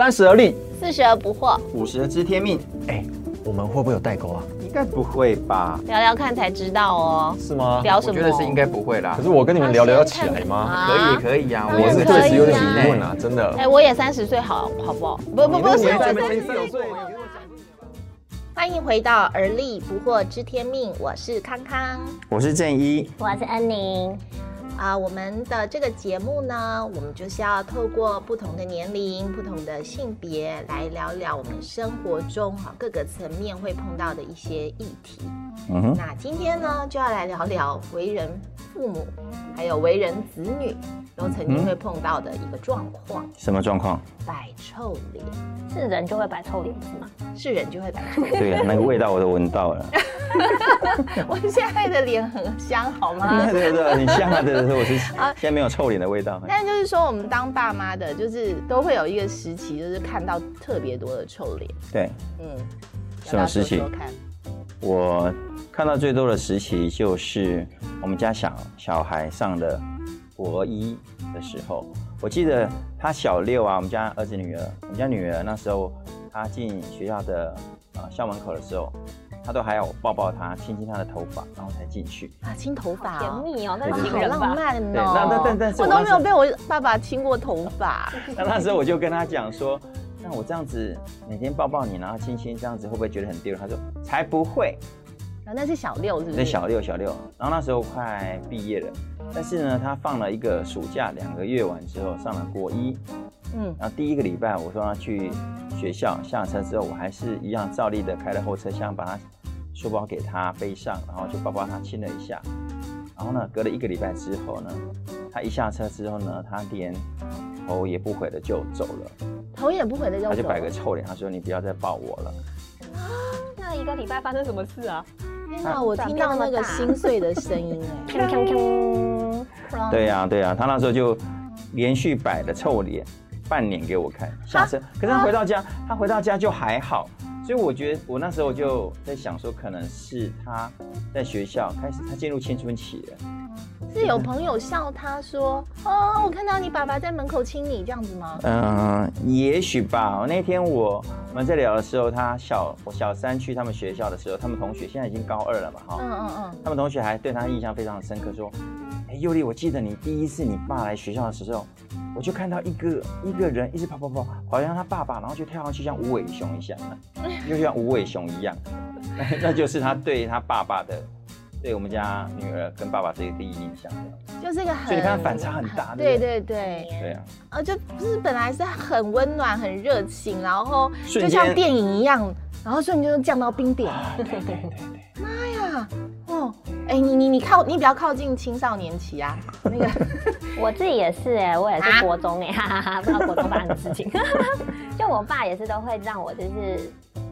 三十而立，四十而不惑，五十而知天命，哎，我们会不会有代沟啊？应该不会吧？聊聊看才知道哦。是吗？聊什么？我觉得是应该不会啦可。是我跟你们聊聊要起来吗？可以可以啊，我是确实有点啊疑问啊，真的。哎，我也三十岁，好好不好？不不不是，我三十岁。欢迎回到而立不惑知天命，我是康康。我是正一，我是安宁。啊，我们的这个节目呢，我们就是要透过不同的年龄、不同的性别来聊聊我们生活中哈各个层面会碰到的一些议题。嗯哼，那今天呢，就要来聊聊为人父母，还有为人子女都曾经会碰到的一个状况什么状况？——摆臭脸。是人就会摆臭脸是吗？是人就会摆臭脸。对啊，那个味道我都闻到了。我现在的脸很香，好吗？对对对，很香啊！对对对，我是 啊现在没有臭脸的味道。但就是说，我们当爸妈的，就是都会有一个时期，就是看到特别多的臭脸。对，嗯，什么时期？我看到最多的时期就是我们家小小孩上的国一的时候，我记得他小六啊，我们家儿子女儿，我们家女儿那时候她进学校的呃校门口的时候，他都还要我抱抱她，亲亲她的头发，然后才进去。啊，亲头发、甜哦，蜜哦，那是？好浪漫哦。对那那但但是我都我那时候没有被我爸爸亲过头发。那那时候我就跟他讲说，那我这样子每天抱抱你，然后亲亲，这样子会不会觉得很丢人？他说才不会。啊，那是小六是不是？那小六小六，然后那时候快毕业了，但是呢，他放了一个暑假两个月完之后上了国一，嗯，然后第一个礼拜我说他去学校，下车之后我还是一样照例的开了后车厢，把他书包给他背上，然后就抱抱他亲了一下，然后呢，隔了一个礼拜之后呢，他一下车之后呢，他连头也不回的就走了，头也不回的就走他就摆个。臭脸，他说你不要再抱我了。那一个礼拜发生什么事啊？天哪，我听到那个心碎的声音 哎。对呀、啊！对呀、对呀、他那时候就连续摆了臭脸半年给我看，下车。可是他回到家，他回到家就还好，所以我觉得我那时候就在想说，可能是他在学校开始，他进入青春期了。是有朋友笑他说：“哦，我看到你爸爸在门口亲你，这样子吗嗯、也许吧。那天我我们在聊的时候，他小我小三去他们学校的时候，他们同学现在已经高二了嘛，？”哈、嗯嗯嗯。他们同学还对他印象非常深刻，说：“哎，尤丽，我记得你第一次你爸来学校的时候，我就看到一个一个人一直跑跑跑，好像他爸爸，然后就跳上去像无尾熊一样，就像无尾熊一样，那 那就是他对他爸爸的，对我们家女儿跟爸爸这个第一印象。就是一个很，所以你看反差很大对对对对，对啊，啊，就不是本来是很温暖、很热情，然后就像电影一样，然后瞬间就降到冰点。对对对对，妈呀，哦，哎，你你你靠你比较靠近青少年期啊，那个 我自己也是哎、我也是国中哎、哈哈哈，不知道国中发生的事情。就我爸也是都会让我就是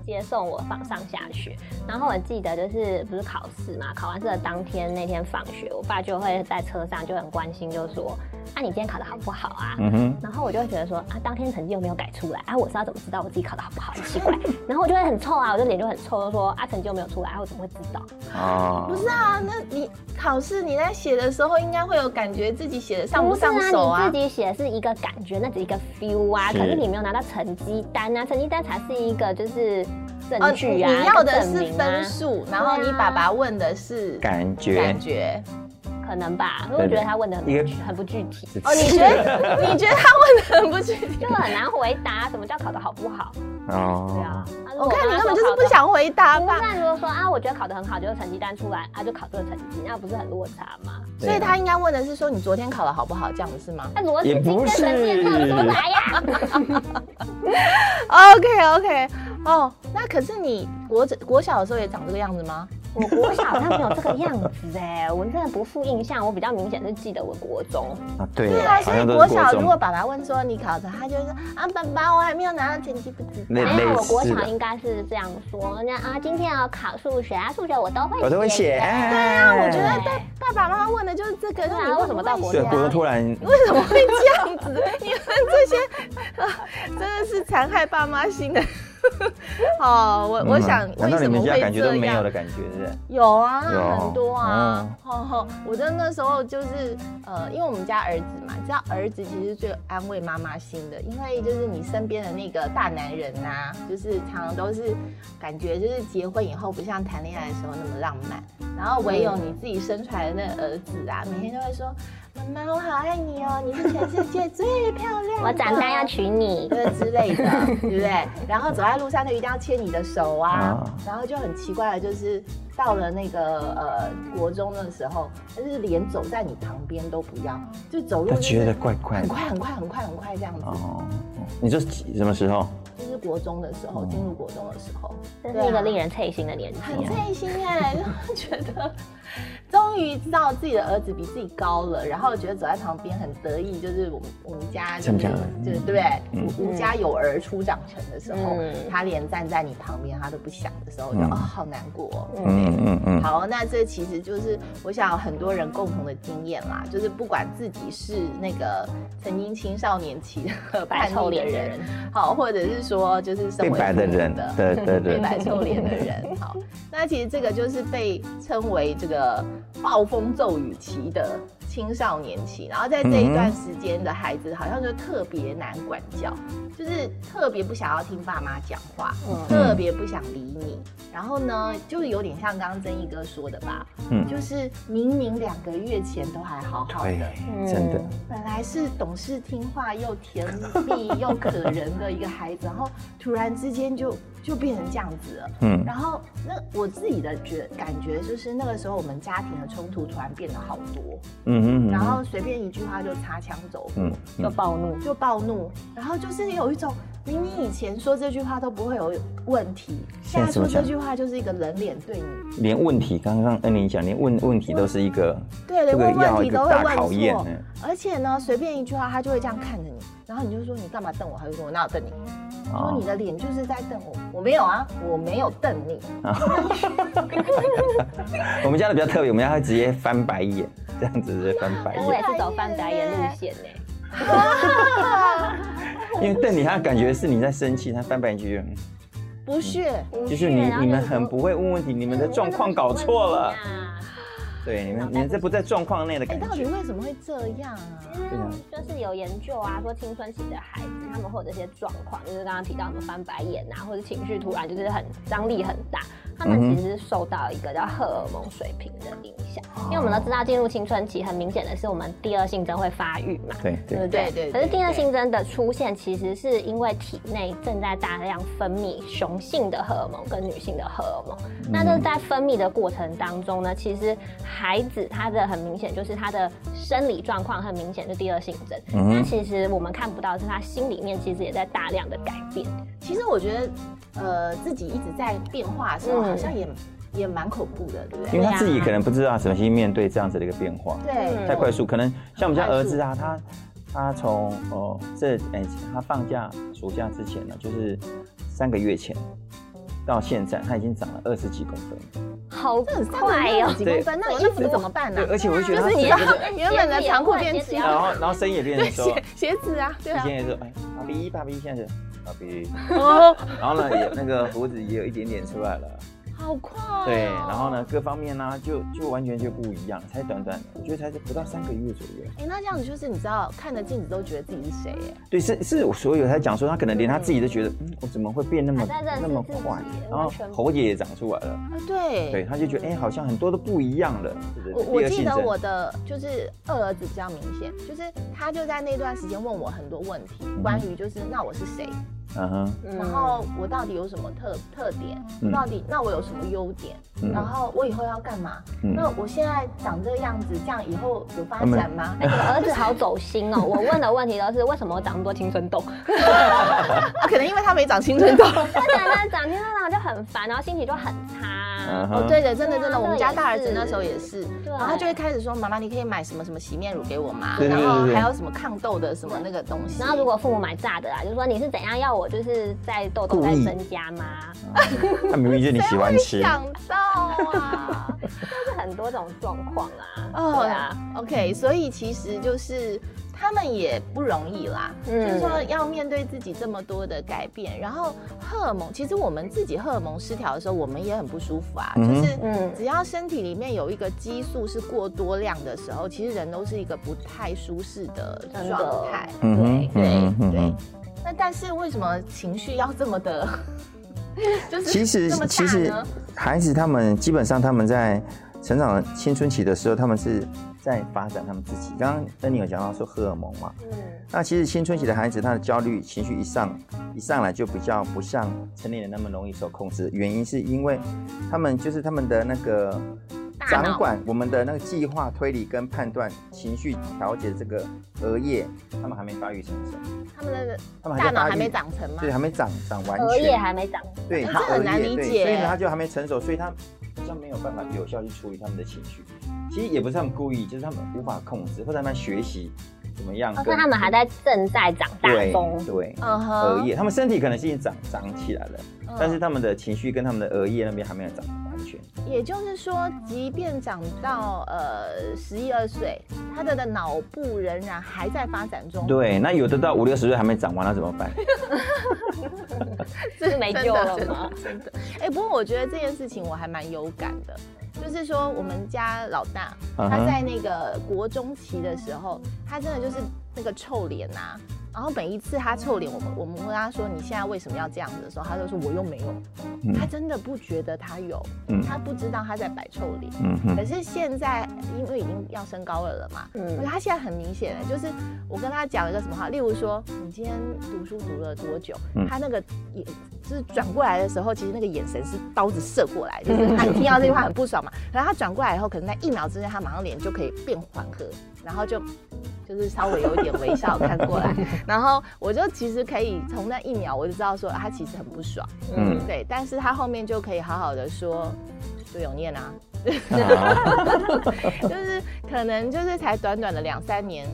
接送我放上下学，然后我记得就是不是考试嘛，考完试的当天那天放学，我爸就会在车上就很关心，就说啊你今天考得好不好啊？嗯哼，然后我就会觉得说啊，当天成绩又没有改出来啊，我是要怎么知道我自己考得好不好？很奇怪。然后我就会很臭啊，我就脸就很臭，就说啊，成绩又没有出来，啊我怎么会知道？哦，不是啊，那你考试你在写的时候，应该会有感觉自己写的上不上手啊你自？己写是一个感觉，那只是一个 feel 啊，是可是你没有拿到成绩单啊，成绩单才是一个就是证哦，据啊，你要的是分数，然后你爸爸问的是感觉感觉。可能吧，因为我觉得他问的很不具很不具体，哦，你觉得 你觉得他问的很不具体？就很难回答什么叫考得好不好？对哦啊，，啊我看你根本就是不想回答不吧。然如果说啊，我觉得考得很好，就是成绩单出来，啊就考这个成绩，那不是很落差吗？所以他应该问的是说你昨天考的好不好，这样子是吗那逻辑今天成绩也看得出来呀。OK OK，哦，那可是你国国小的时候也长这个样子吗？我国小好像没有这个样子哎，我真的不负印象，我比较明显是记得我国中。啊对对啊，所以国小如果爸爸问说你考的，他就说啊，爸爸我还没有拿到成绩，不知道。没有，我国小应该是这样说，那啊，今天要考数学啊，数学我都会，我都会写。哎对啊，我觉得对爸爸妈妈问的就是这个，那你为什么到国对，家国中突然 为什么会这样子？你们这些啊，真的是残害爸妈心的。哦，我我想为什么会感觉都这样？没有的感觉，是？有啊，有很多啊。哦吼吼，我的那时候就是呃，因为我们家儿子嘛，知道儿子其实最安慰妈妈心的，因为就是你身边的那个大男人呐、就是常常都是感觉就是结婚以后不像谈恋爱的时候那么浪漫，然后唯有你自己生出来的那个儿子啊，每天都会说。妈妈，我好爱你哦！你是全世界最漂亮的。我长大要娶你。对之类的，对不对？然后走在路上就一定要牵你的手啊，啊然后就很奇怪的就是到了那个呃国中的时候，就是连走在你旁边都不要，就走路就是他觉得怪怪。很快很快很快很快这样子。哦，你说几什么时候？就是国中的时候，进入国中的时候，这是一个令人脆心的年纪很脆。心哎，就觉得终于知道自己的儿子比自己高了，然后觉得走在旁边很得意，就是我们我们家就是对不对？嗯吾吾家有儿初长成的时候，嗯他连站在你旁边他都不想的时候，就嗯哦好难过哦。嗯嗯嗯，好，那这其实就是我想很多人共同的经验啦，就是不管自己是那个曾经青少年期的白叛逆的臭脸的人人，好，或者是说就是身变为白的人。的，对对对，被白臭脸的人。好，那其实这个就是被称为这个暴风骤雨期的青少年期，然后在这一段时间的孩子好像就特别难管教，就是特别不想要听爸妈讲话，嗯。特别不想理你。然后呢，就是有点像刚刚曾毅哥说的吧，嗯。就是明明两个月前都还好好对的，，真的，本来是懂事听话又甜蜜又可人的一个孩子，然后突然之间就就变成这样子了。嗯。然后那我自己的觉感觉就是那个时候我们家庭的冲突突然变得好多，嗯嗯嗯，然后随便一句话就擦枪走火，嗯。就暴怒，就暴怒，然后就是有一种明明以前说这句话都不会有问题，现在说这句话就是一个人脸对你，连问题，刚刚恩妮讲，连问问题都是一个对，连这个问问题都会问错嗯，而且呢，随便一句话他就会这样看着你，然后你就说你干嘛瞪我？他就说我哪有瞪你？说你的脸就是在瞪我，我没有啊，我没有瞪你。我们家的比较特别，我们家会直接翻白眼，这样子直接翻白眼，我也是走翻白眼路线呢。因为瞪你，他感觉是你在生气，他翻白眼就不是，就是你你们很不会问问题，你们的状况搞错了，对，你们你们这不在状况内的感觉。到底觉，为什么会这样啊？对啊。就是有研究啊，说青春期的孩子，他们会有这些状况，就是刚刚提到什么翻白眼啊，或者情绪突然就是很张力很大，他们其实是受到一个叫荷尔蒙水平的影响。因为我们都知道，进入青春期很明显的是我们第二性征会发育嘛，对对对不对？对对可是第二性征的出现，其实是因为体内正在大量分泌雄性的荷尔蒙跟女性的荷尔蒙。那这在分泌的过程当中呢，其实孩子他的很明显就是他的生理状况很明显是第二性征。嗯那其实我们看不到是他心里面其实也在大量的改变。其实我觉得，呃，自己一直在变化的时候，嗯好像也也蛮恐怖的，对不对因对？为他自己可能不知道怎么去面对这样子的一个变化，对，嗯太快速，可能像我们家儿子啊，他他从哦这哎、他放假暑假之前呢，就是三个月前到现在，他已经长了二十几公分。好快哦！几公分，那衣服怎么办呢对，？而且我就觉得他就是你整个要原本的长裤变七，然后然后声音也变瘦，鞋鞋子啊，对啊以前，也是哎，爸比爸比，现在是 然后呢也那个胡子也有一点点出来了，好快哦。对，然后呢各方面呢就就完全就不一样，才短短，我觉得才不到三个月左右。哎，那这样子就是你知道，看着镜子都觉得自己是谁耶？对，是是我所有才讲说，他可能连他自己都觉得，嗯，我怎么会变那么那么快？然后喉结也长出来了，啊，对，对，他就觉得哎、好像很多都不一样了。我我记得我的就是二儿子比较明显，就是他就在那段时间问我很多问题，关于就是那我是谁，嗯哼，嗯然后我到底有什么特特点，嗯到底那我有什么优点，嗯然后我以后要干嘛？嗯那我现在长这个样子，这样以后有发展吗？哎，你儿子 好走心哦！我问的问题都是为什么我长那么多青春痘？啊，可能因为他没长青春痘。他长得长青春痘就很烦，然后心情就很差。嗯哦，哼，对的，真的真的，我们家大儿子那时候也是，然后他就会开始说：“妈妈，你可以买什么什么洗面乳给我吗？然后还有什么抗痘的什么那个东西。”然后如果父母买炸的啊，就说你是怎样要我就是在痘痘在增加吗？他明明就你喜欢吃，想到啊，就是很多种状况啊。哦对啊，，OK，所以其实就是他们也不容易啦，嗯。就是说要面对自己这么多的改变，然后荷尔蒙，其实我们自己荷尔蒙失调的时候，我们也很不舒服啊，嗯就是嗯。只要身体里面有一个激素是过多量的时候，其实人都是一个不太舒适的状态。嗯嗯哼嗯对。那但是为什么情绪要这么的，就是其实其实？孩子他们基本上他们在成长青春期的时候，他们是在发展他们自己。刚刚恩妮有讲到说荷尔蒙嘛，嗯那其实青春期的孩子他的焦虑情绪一上一上来就比较不像成年人那么容易受控制，原因是因为他们就是他们的那个掌管我们的那个计划、推理跟判断、情绪调节这个额叶，他们还没发育成熟，他们的他们还在还没长成吗？对，还没长长完全。额叶还没长，对，哎他很难理解所以呢，他就还没成熟，所以他好像没有办法有效去处理他们的情绪。其实也不是他们故意，就是他们无法控制，或者他们学习怎么样哦，跟。是他们还在正在长大对中。对，嗯额哼，叶，他们身体可能是已经长长起来了，嗯但是他们的情绪跟他们的额叶那边还没有长完全。也就是说，即便长到呃十一二岁，他的的脑部仍然还在发展中。对，那有的到五六十岁还没长完，那怎么办？这是没救了吗？真的，哎、不过我觉得这件事情我还蛮有感的，就是说我们家老大他在那个国中期的时候，他真的就是那个臭脸呐、然后每一次他臭脸，我们我们问他说你现在为什么要这样子？的时候，他就说我又没有，嗯。他真的不觉得他有，嗯。他不知道他在摆臭脸。嗯可，是现在因为已经要升高二了嘛，他现在很明显的，就是我跟他讲一个什么话，例如说你今天读书读了多久，嗯。他那个眼就是转过来的时候，其实那个眼神是刀子射过来，就是他听到这句话很不爽嘛，然后他转过来以后，可能在一秒之内，他马上脸就可以变缓和，然后就。就是稍微有一点微笑看过来，然后我就其实可以从那一秒我就知道说啊他其实很不爽，嗯。对，但是他后面就可以好好的说，就有念啊，啊。就是可能就是才短短的两三年，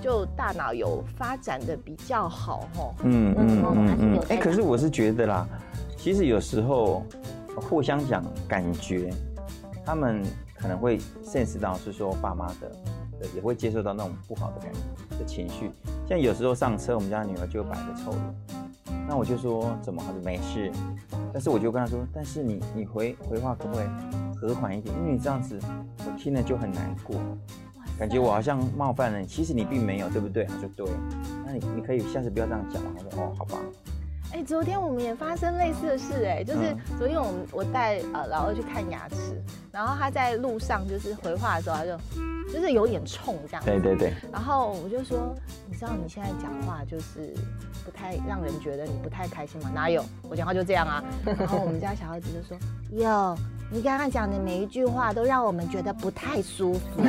就大脑有发展的比较好吼。嗯嗯嗯嗯嗯，哎、可是我是觉得啦，其实有时候互相讲感觉，他们可能会 sense 到是说爸妈的，对，也会接受到那种不好的感觉的情绪。像有时候上车，我们家女儿就摆个臭脸，那我就说怎么？她说没事，但是我就跟她说，但是你你回回话可不可以和缓一点？因为你这样子，我听了就很难过。感觉我好像冒犯了你，其实你并没有，对不对？他说对，那你你可以下次不要这样讲嘛。他说哦，好吧，哎、昨天我们也发生类似的事、哎，就是嗯昨天我们我带呃老二去看牙齿，然后他在路上就是回话的时候，他就就是有点冲这样子，对对对，然后我就说，你知道你现在讲话就是不太让人觉得你不太开心吗？哪有，我讲话就这样啊。然后我们家小孩子就说，有，你刚刚讲的每一句话都让我们觉得不太舒服。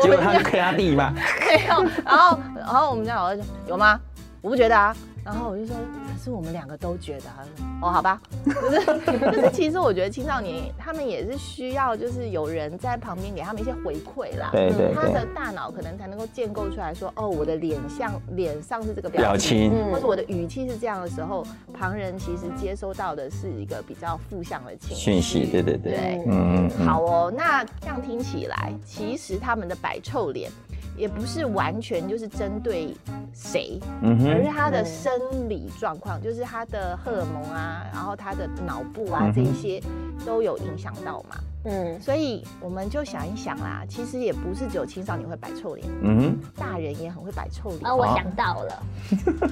结果他是克拉蒂嘛，没有，然后然后我们家老二就有吗？我不觉得啊。然后我就说，可是我们两个都觉得。他说，哦，好吧，就 是就是，其实我觉得青少年他们也是需要，就是有人在旁边给他们一些回馈啦。对对他的，大脑可能才能够建构出来说，哦，我的脸像脸上是这个表表情，情，或者我的语气是这样的时候，旁人其实接收到的是一个比较负向的情绪讯息，对对对，对嗯嗯嗯，好哦，那这样听起来，其实他们的摆臭脸也不是完全就是针对谁，嗯而是，他的生理状况，就是他的荷尔蒙啊，然后他的脑部啊嗯这一些都有影响到嘛。嗯，所以我们就想一想啦，其实也不是只有青少年会摆臭脸，嗯哼，大人也很会摆臭脸。哦，我想到了，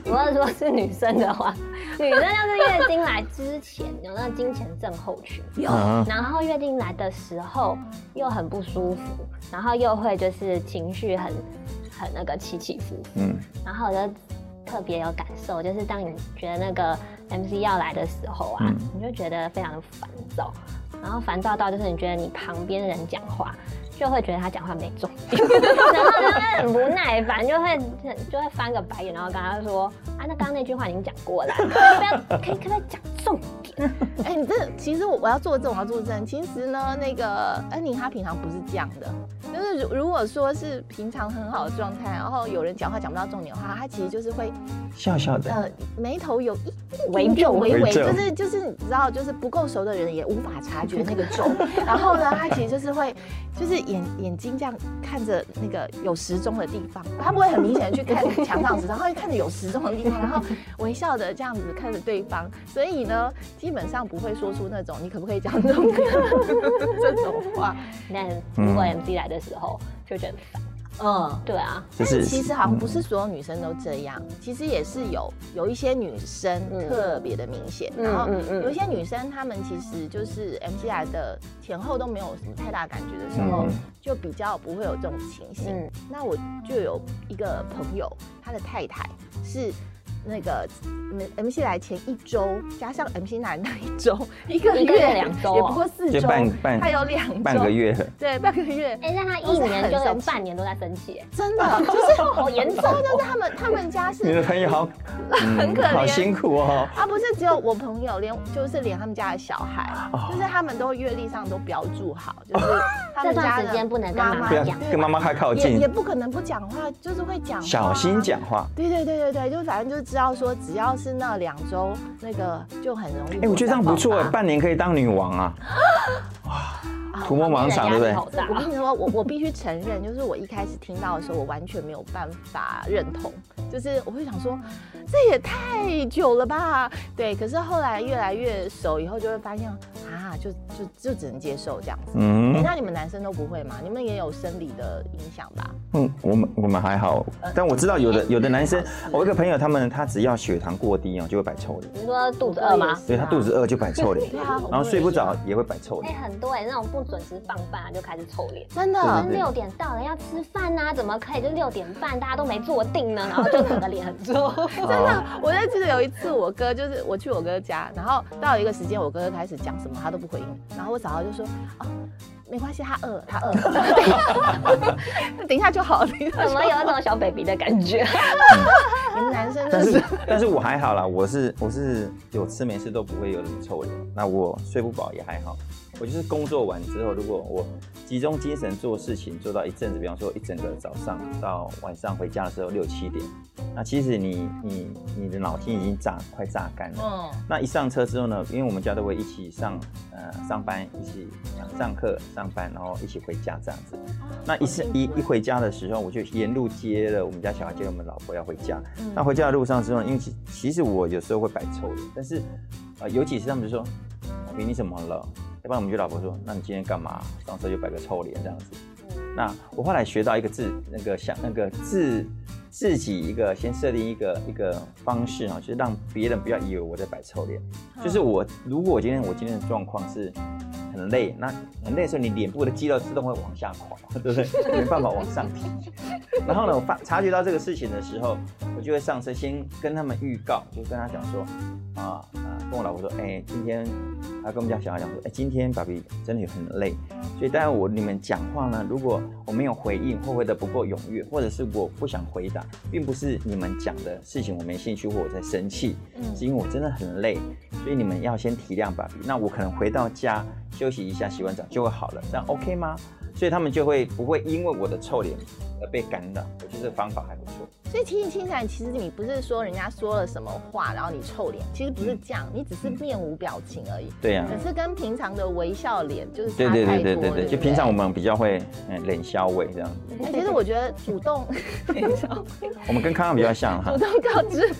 我要说是女生的话，女生要是月经来之前有那个经前症候群，有。嗯然后月经来的时候又很不舒服，然后又会就是情绪很很那个起起伏。伏，嗯。然后我就特别有感受，就是当你觉得那个 MC 要来的时候啊，嗯。你就觉得非常的烦躁，然后烦躁到就是你觉得你旁边的人讲话。就会觉得他讲话没重点，然后就会很不耐烦，就会就会翻个白眼，然后跟他说啊，那刚刚那句话已经讲过了，不 要可以可不可以讲重点？哎、你这其实我我要作证，我要作证。其实呢，那个安妮她平常不是这样的，就是如如果说是平常很好的状态，然后有人讲话讲不到重点的话，她其实就是会笑笑的，呃眉头有一微皱微微，就是就是你知道，就是不够熟的人也无法察觉那个皱。然后呢，她其实就是会就是眼眼睛这样看着那个有时钟的地方，他不会很明显的去看墙上时钟，他会看着有时钟的地方，然后微笑的这样子看着对方。所以呢，基本上不会说出那种你可不可以讲这种 这种话。那如果 MC 来的时候，就觉得很烦。嗯。对啊，但是但其实好像不是所有女生都这样，其实也是有有一些女生嗯特别的明显，嗯然后有一些女生她们其实就是 MCI 的前后都没有什么太大感觉的时候，嗯就比较不会有这种情形。嗯那我就有一个朋友，他的太太是。那个 M MC 来前一周，加上 MC 来那一周，一个月月两周哦也不过四就周，半半他有两周，半个，月。对，半个月，哎，那他一年就很生气有半年都在生气，哎真的 就是好严重就是他们他们家是你的朋友好，嗯 很可怜。好辛苦哦。啊，不是只有我朋友，连就是连他们家的小孩，哦。就是他们都阅历上都标注好，就是他们这段家时间不能跟妈妈。讲跟妈妈太靠近。也也，不可能不讲话，就是会讲话，小心。讲话。对对对对对，就反正就知道说，只要是那两周，那个就很容易。哎，我觉得这样不错哎，半年可以当女王啊！啊涂抹盲肠，对不对？好我跟你说，我我必须承认，就是我一开始听到的时候，我完全没有办法认同，就是我会想说，这也太久了吧？对，可是后来越来越熟以后，就会发现啊，就就就只能接受这样子。哎、嗯那你们男生都不会吗？你们也有生理的影响吧？嗯，我们我们还好，但我知道有的有的男生，我一个朋友，他们他只要血糖过低哦，就会摆臭脸，你说肚子饿吗？对他肚子饿就摆臭脸，对啊，然后睡不着也会摆臭哎、脸。很多哎、那种不准时放饭啊就开始臭脸。真的六点到了要吃饭呐、怎么可以就六点半大家都没坐定呢？然后就整个脸很臭。真的，我就记得有一次我哥就是我去我哥家，然后到了一个时间，我哥就开始讲什么他都不回应，然后我嫂嫂就说哦。没关系，他饿，他饿，等一下就好了。怎么有那种小 baby 的感觉？你 们男生但是真是但是我还好啦，我是我是有吃没吃都不会有什么臭脸，那我睡不饱也还好。我就是工作完之后，如果我集中精神做事情，做到一阵子，比方说一整个早上到晚上回家的时候六七点，那其实你你你的脑筋已经榨快榨干了。嗯，那一上车之后呢，因为我们家都会一起上呃上班，一起上课上班，然后一起回家这样子。那一是一一回家的时候，我就沿路接了我们家小孩，接了我们老婆要回家。那回家的路上之后，因为其其实我有时候会摆臭脸，但是呃尤其是他们就说：“老你怎么了？”要不然我们就老婆说：“那你今天干嘛？上车就摆个臭脸这样子。”那我后来学到一个字那个想那个自自己一个先设定一个一个方式啊，就是让别人不要以为我在摆臭脸。就是我如果我今天我今天的状况是很累，那很累的时候，你脸部的肌肉自动会往下垮，对不对？没办法往上提。然后呢，我发察觉到这个事情的时候，我就会上车先跟他们预告，就跟他讲说，啊啊，跟我老婆说，哎、今天，还跟我们家小孩讲说，哎、今天爸比真的很累，所以当然我你们讲话呢，如果我没有回应，或回的不够踊跃，或者是我不想回答，并不是你们讲的事情我没兴趣或我在生气，是因为我真的很累，所以你们要先体谅爸比。那我可能回到家休息一下，洗完澡就会好了，这样 OK 吗？所以他们就会不会因为我的臭脸而被干扰，我觉得这个方法还不错。所以其实听起来，其实你不是说人家说了什么话，然后你臭脸，其实不是这样，你只是面无表情而已。对呀、可是跟平常的微笑脸就是差对对太多对对对对，就平常我们比较会嗯脸消尾这样子，哎其实我觉得主动，我们跟康康比较像哈。主动告知。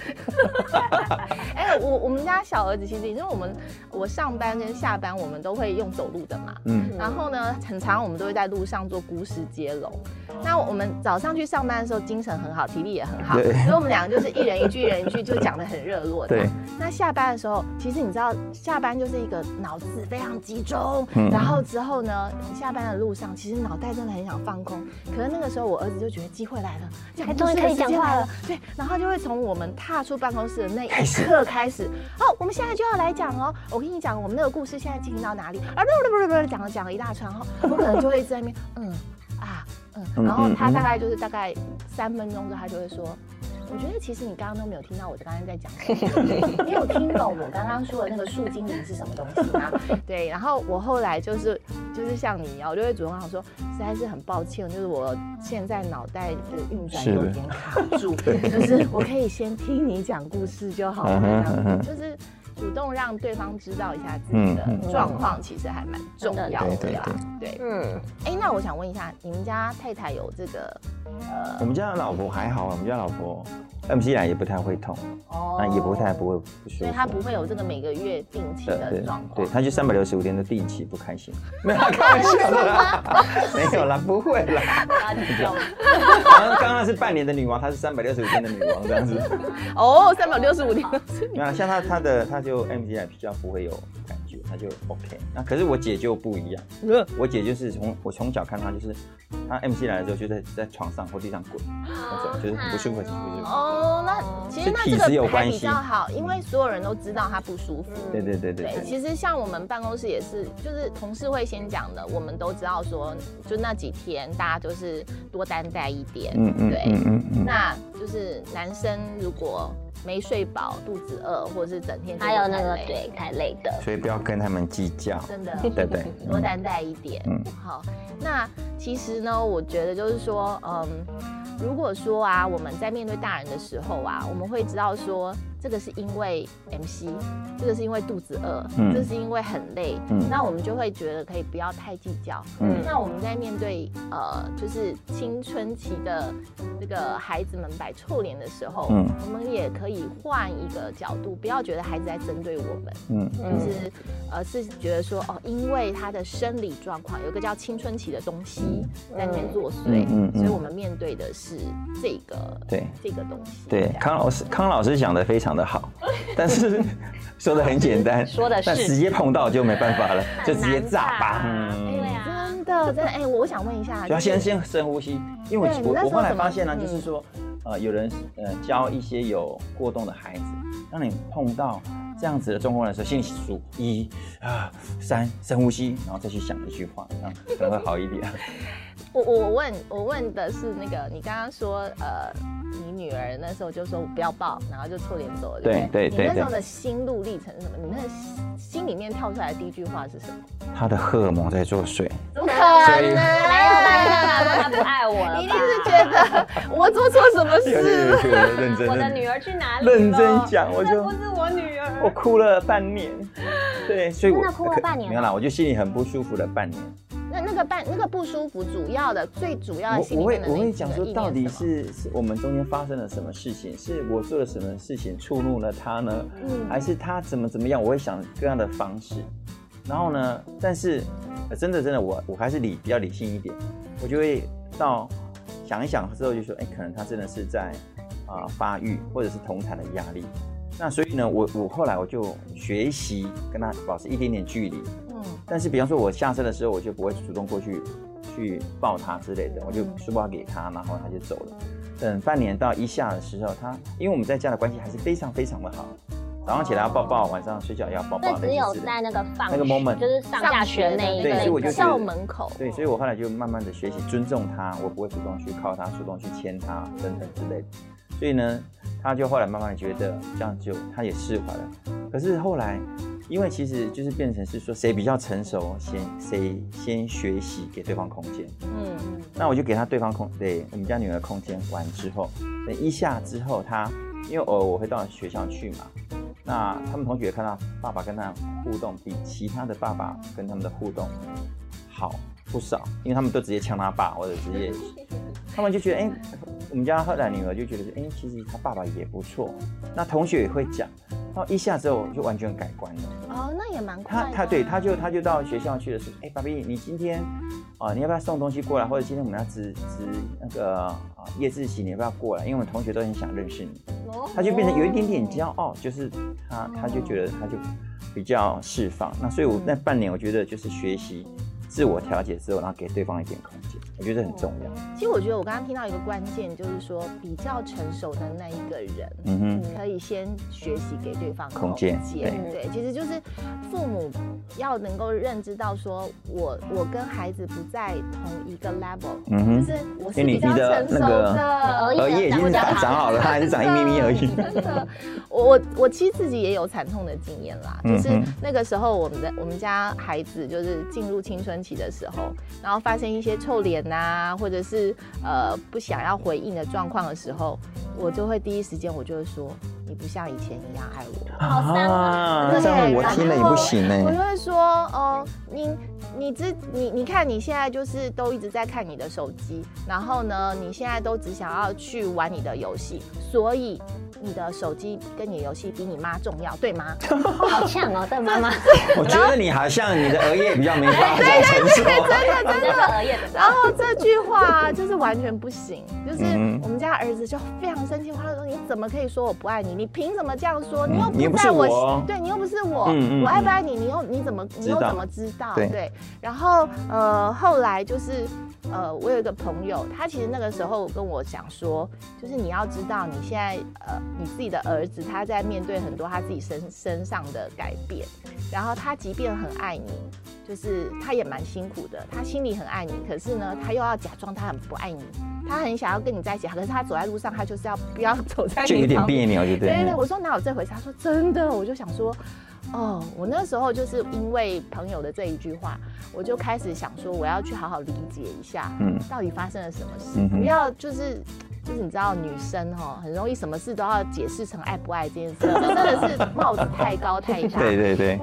哎、我我们家小儿子其实，因为我们我上班跟下班我们都会用走路的嘛，嗯，然后呢，很常我们都会在路上做故事接龙。那我们早上去上班的时候精神很好，体力也很好，所以我们两个就是一人一句，一人一句，就讲的很热络。对。那下班的时候，其实你知道，下班就是一个脑子非常集中，嗯然后之后呢，下班的路上，其实脑袋真的很想放空。可是那个时候，我儿子就觉得机会来了，讲故事的终于可以讲话了。对，然后就会从我们踏出办公室的那一刻开始，哦，我们现在就要来讲哦。我跟你讲，我们那个故事现在进行到哪里？啊，不不不不，讲了讲了一大串后，我可能就会在那边，嗯啊然后他嗯大概就是大概三分钟之后，他就会说，我觉得其实你刚刚都没有听到我刚刚在讲什么，你有听懂我刚刚说的那个树精灵是什么东西吗？对，然后我后来就是就是像你一样，我就会主动跟他说，实在是很抱歉，就是我现在脑袋的运转有点卡住，就是我可以先听你讲故事就好了，这样子就是。主动让对方知道一下自己嗯的状况，其实还蛮重要对对的啦。对，嗯，哎，那我想问一下，你们家太太有这个呃我们家的老婆还好，我们家老婆 MC 来也不太会痛，哦那也不太不会不舒服。所以他不会有这个每个月定期的状况。对，他就三百六十五天都定期不开心，没有啦开玩笑的啦，没有啦，不会啦。不要激动。刚刚刚是半年的女王，她是三百六十五天的女王这样子。哦，三百六十五天。没有啦，像她她的她就 MC 来比较不会有感觉，他就 OK。那可是我姐就不一样，我姐就是从我从小看她就是，她 MC 来的时候就在在床上或地上滚那种，就是很不舒服，不舒服。哦，那其实那这是体质有个还比较好，因为所有人都知道她不舒服。对对对对。其实像我们办公室也是，就是同事会先讲的，我们都知道说，就那几天大家就是多担待一点。嗯嗯对嗯嗯嗯。那就是男生如果没睡饱、肚子饿，或者是整天还有那个对太累的，所以不要跟他们计较。真的，对对。多担待一点。嗯。好，那其实呢，我觉得就是说，嗯，如果说啊，我们在面对大人的时候啊，我们会知道说，这个是因为 MC，这个是因为肚子饿，嗯。这是因为很累，嗯。那我们就会觉得可以不要太计较。嗯。那我们在面对呃，就是青春期的这个孩子们摆臭脸的时候，嗯。我们也可以换一个角度，不要觉得孩子在针对我们，嗯。就是呃是觉得说哦，因为他的生理状况有个叫青春期的东西在里面作祟，嗯所以我们面对的是这个对。这个东西。对康老师康老师讲的非常的好，但是 说的很简单，说的是。但直接碰到就没办法了，就直接炸吧。嗯。对啊，真的真的哎，我想问一下，就要先先深呼吸，因为我我我后来发现呢，嗯。就是说，呃，有人呃教一些有过动的孩子，当你碰到这样子的状况的时候，心里数一啊三，深呼吸，然后再去想一句话，这样可能会好一点。我我问我问的是那个，你刚刚说呃，你女儿那时候就说我不要抱，然后就臭脸走了，对不对对你那时候的心路历程是什么？你那个心里面跳出来的第一句话是什么？他的荷尔蒙在作祟，怎么可能？没有吧？他说他不爱我了一定是觉得 我做错什么事我的女儿去哪里了？认真讲，我就不是我女儿。我哭了半年，对，所以我真的哭了半年哦没有啦，我就心里很不舒服了半年。那那个半那个不舒服，主要的最主要的我心里我会我会讲说，到底是是我们中间发生了什么事情？是我做了什么事情触怒了他呢？嗯还是他怎么怎么样？我会想各样的方式。然后呢，但是、呃真的真的我我还是理比较理性一点，我就会到想一想之后就说，哎，可能他真的是在啊、发育或者是同产的压力。那所以呢，我我后来我就学习跟他保持一点点距离，嗯但是比方说，我下车的时候，我就不会主动过去去抱他之类的，我就书包给他，然后他就走了。等半年到一下的时候，他因为我们在家的关系还是非常非常的好，早上起来要抱抱，晚上睡觉也要抱抱那只有在那个放那个 moment 就是上下学那一对所以我就个校门口，对，所以我后来就慢慢的学习尊重他，我不会主动去靠他，主动去牵他等等之类的。所以呢，他就后来慢慢的觉得这样就他也释怀了。可是后来，因为其实就是变成是说谁比较成熟，先谁先学习给对方空间。嗯那我就给他对方空，对我们家女儿空间完之后，等一下之后他，因为偶尔我会到学校去嘛，那他们同学看到爸爸跟他互动比其他的爸爸跟他们的互动好不少，因为他们都直接呛他爸或者直接，他们就觉得哎、我们家后来女儿就觉得哎、其实他爸爸也不错，那同学也会讲，然后一下之后就完全改观了。哦，那也蛮快的啊。他他对他就他就到学校去的时候，哎、爸比，你今天啊、你要不要送东西过来？或者今天我们要值值那个啊夜自习，你要不要过来？因为我们同学都很想认识你，他就变成有一点点骄傲，就是他他就觉得他就比较释放。那所以我那半年我觉得就是学习自我调节之后，然后给对方一点空间，我觉得很重要。其实我觉得我刚刚听到一个关键，就是说比较成熟的那一个人，嗯哼，可以先学习给对方空间对对，其实就是父母要能够认知到，说我我跟孩子不在同一个 level，嗯哼就是我是比较你的成熟那个的，额叶已经长长好了，他还是长一咪咪而已。真的，我我我其实自己也有惨痛的经验啦，就是那个时候我们的我们家孩子就是进入青春期的时候，然后发生一些臭脸呐、或者是呃不想要回应的状况的时候，我就会第一时间我就会说，你不像以前一样爱我。好伤啊啊，那这样我听了也不行呢。我就会说，哦，你你这你你看你现在就是都一直在看你的手机，然后呢，你现在都只想要去玩你的游戏，所以你的手机跟你的游戏比你妈重要，对吗？好呛哦，这妈妈，我觉得你好像你的额叶比较没发展成熟。我就是额叶的。然后这句话就是完全不行，就是嗯我们家儿子就非常生气，他就说：“你怎么可以说我不爱你？你凭什么这样说？你又不不在我，是我对你又不是我，我爱不爱你？你又你怎么你又知道怎么知道？对然后呃后来就是呃我有一个朋友，他其实那个时候跟我讲说，就是你要知道你现在呃你自己的儿子他在面对很多他自己身身上的改变，然后他即便很爱你，就是他也蛮辛苦的，他心里很爱你，可是呢，他又要假装他很不爱你，他很想要跟你在一起，可是他走在路上，他就是要不要走在你就有点别扭，对不对对对，对？我说哪有这回事？他说真的，我就想说，哦，我那时候就是因为朋友的这一句话，我就开始想说，我要去好好理解一下，嗯到底发生了什么事，嗯不要就是。就是你知道，女生哈很容易什么事都要解释成爱不爱这件事，这真的是帽子太高太大。对对对，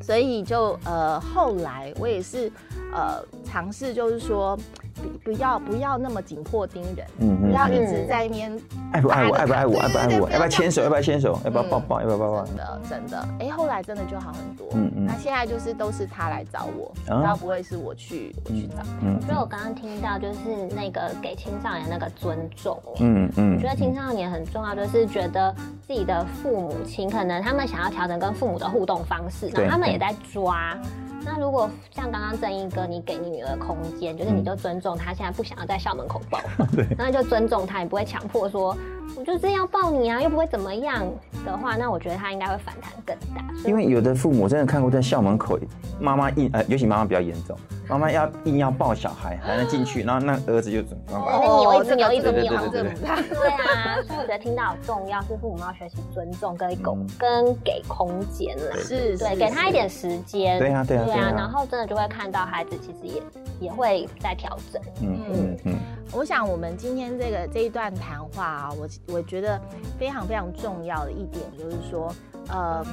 所以就呃后来我也是呃尝试，就是说不不要不要那么紧迫盯人，嗯不要嗯，一直在那边爱不爱我，爱不爱我，爱不爱我，要不要牵手，要不要牵手，要不要嗯抱抱，要不要抱抱真？的真的，哎、后来真的就好很多。嗯嗯那现在就是都是他来找我，啊然后不会是我去我去找。嗯所以我刚刚听到就是那个给青少年那个尊重。嗯嗯我觉得青少年很重要，就是觉得自己的父母亲可能他们想要调整跟父母的互动方式，然后他们也在抓。那如果像刚刚正义哥，你给你女儿空间，就是你就尊重她现在不想要在校门口抱 抱，那就尊重她，你不会强迫说我就是要抱你啊，又不会怎么样的话，那我觉得他应该会反弹更大。因为有的父母真的看过在校门口，妈妈硬呃，尤其妈妈比较严重，妈妈要硬要抱小孩才能进去，然后那儿子就怎么办？那扭一直扭一直这个扭对啊，所以我觉得听到好重要，是父母要学习尊重跟给、嗯跟给空间啦。是，对，是给他一点时间。对啊对啊对对啊然后真的就会看到孩子其实也也会在调整。嗯嗯嗯，我想我们今天这个这一段谈话啊，我我觉得非常非常重要的一点就是说，呃，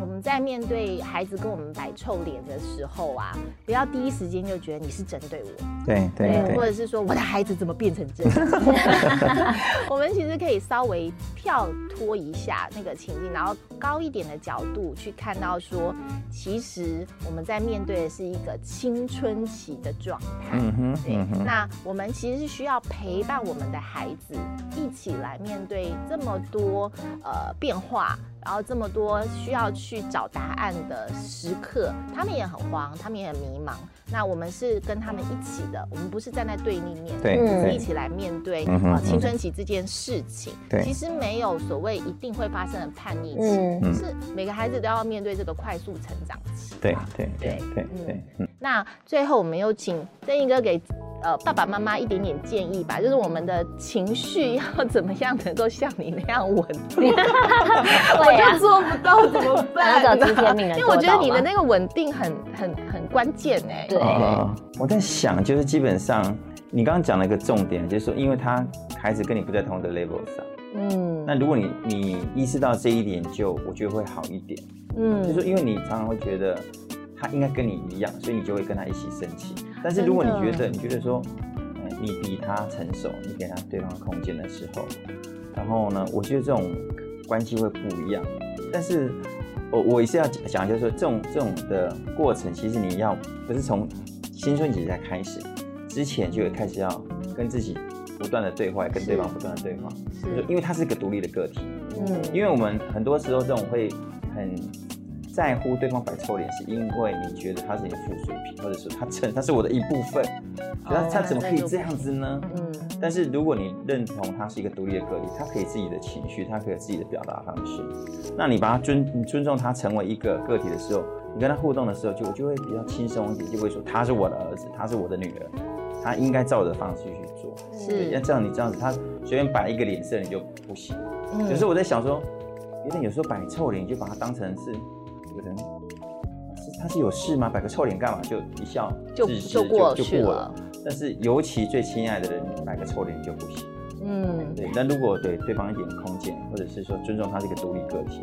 我们在面对孩子跟我们摆臭脸的时候啊，不要第一时间就觉得你是针对我，对对对，或者是说我的孩子怎么变成这样？我们其实可以稍微跳脱一下那个情境，然后高一点的角度去看到说，其实我们在面对的是一个青春期的状态。嗯哼对那我们其实是需要陪伴我们的孩子一起来面对这么多呃变化，然后这么多需要去找答案的时刻，他们也很慌，他们也很迷茫。那我们是跟他们一起的，我们不是站在对立面，对我们是一起来面对嗯哼呃青春期这件事情。对其实没有所谓一定会发生的叛逆期，是每个孩子都要面对这个快速成长期。对对对对嗯对，嗯，那最后我们又请曾毅哥给呃爸爸妈妈一点点建议吧，就是我们的情绪要怎么样能够像你那样稳。定，我就做不到怎么办？因为我觉得你的那个稳定很很很关键哎。对。啊，我在想，就是基本上你刚刚讲了一个重点，就是说，因为他孩子跟你不在同一个 level 上，嗯。那如果你你意识到这一点，就我觉得会好一点。嗯。就是说，因为你常常会觉得他应该跟你一样，所以你就会跟他一起生气。但是如果你觉得你觉得说，呃，你比他成熟，你给他对方空间的时候，然后呢，我觉得这种关系会不一样。但是我我也是要讲，就是说这种这种的过程，其实你要不是从青春期才开始，之前就有开始要跟自己不断的对话，跟对方不断的对话，因为他是一个独立的个体。嗯因为我们很多时候这种会很在乎对方摆臭脸，是因为你觉得他是你的附属品，或者是他成他是我的一部分，他他怎么可以这样子呢？嗯但是如果你认同他是一个独立的个体，他可以自己的情绪，他可以有自己的表达方式，那你把他尊你尊重他成为一个个体的时候，你跟他互动的时候就就会比较轻松一点，就会说他是我的儿子，他是我的女儿，他应该照我的方式去做。是那，这样你这样子，他随便摆一个脸色你就不行。嗯有时候我在想说，有点有时候摆臭脸，你就把他当成是有个人，是他是有事吗？摆个臭脸干嘛？就一笑就就过就去了。但是尤其最亲爱的人，摆个臭脸就不行。嗯对，那如果给对方一点空间，或者是说尊重他是一个独立个体，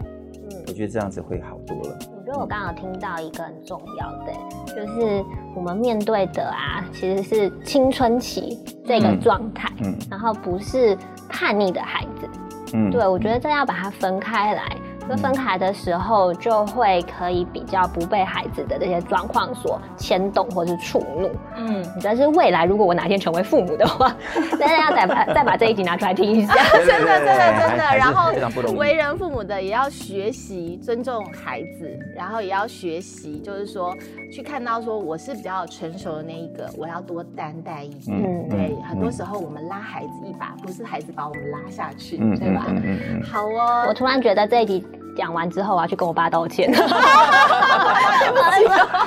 嗯我觉得这样子会好多了。我觉得我刚刚有听到一个很重要的，就是我们面对的啊，其实是青春期这个嗯状态，嗯然后不是叛逆的孩子。嗯，对，我觉得这要把它分开来。那分开的时候，就会可以比较不被孩子的这些状况所牵动或是触怒。嗯，但是未来如果我哪天成为父母的话，大家要再把再把这一集拿出来听一下。真的真的真的。然后为人父母的也要学习尊重孩子，然后也要学习，就是说去看到说我是比较成熟的那一个，我要多担待一点。嗯对，嗯很多时候我们拉孩子一把，不是孩子把我们拉下去，嗯对吧？嗯嗯嗯好哦，我突然觉得这一集讲完之后，我要去跟我爸道歉，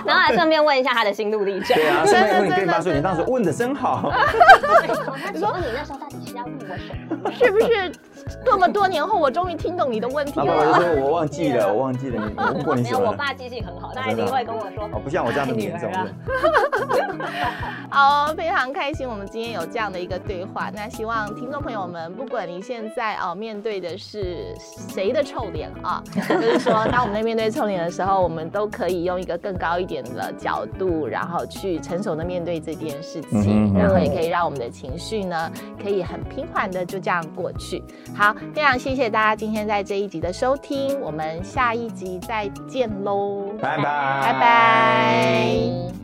然后还顺便问一下他的心路历程。对啊，顺便问你跟你爸说，你当时问的真好。那请问你那时候到底是要问我什么？是不是 这么多年后，我终于听懂你的问题了？说，我忘记了，我忘记了，你我问过你没有，什么了？我爸记性很好，他一定会跟我说。哦，不像我这样这么严重。好，非常开心，我们今天有这样的一个对话。那希望听众朋友们，不管你现在哦面对的是谁的臭脸啊，就是说，当我们在面对臭脸的时候，我们都可以用一个更高一点的角度，然后去成熟的面对这件事情，然后也可以让我们的情绪呢，可以很平缓的就这样过去。好，非常谢谢大家今天在这一集的收听，我们下一集再见喽，拜拜，拜拜。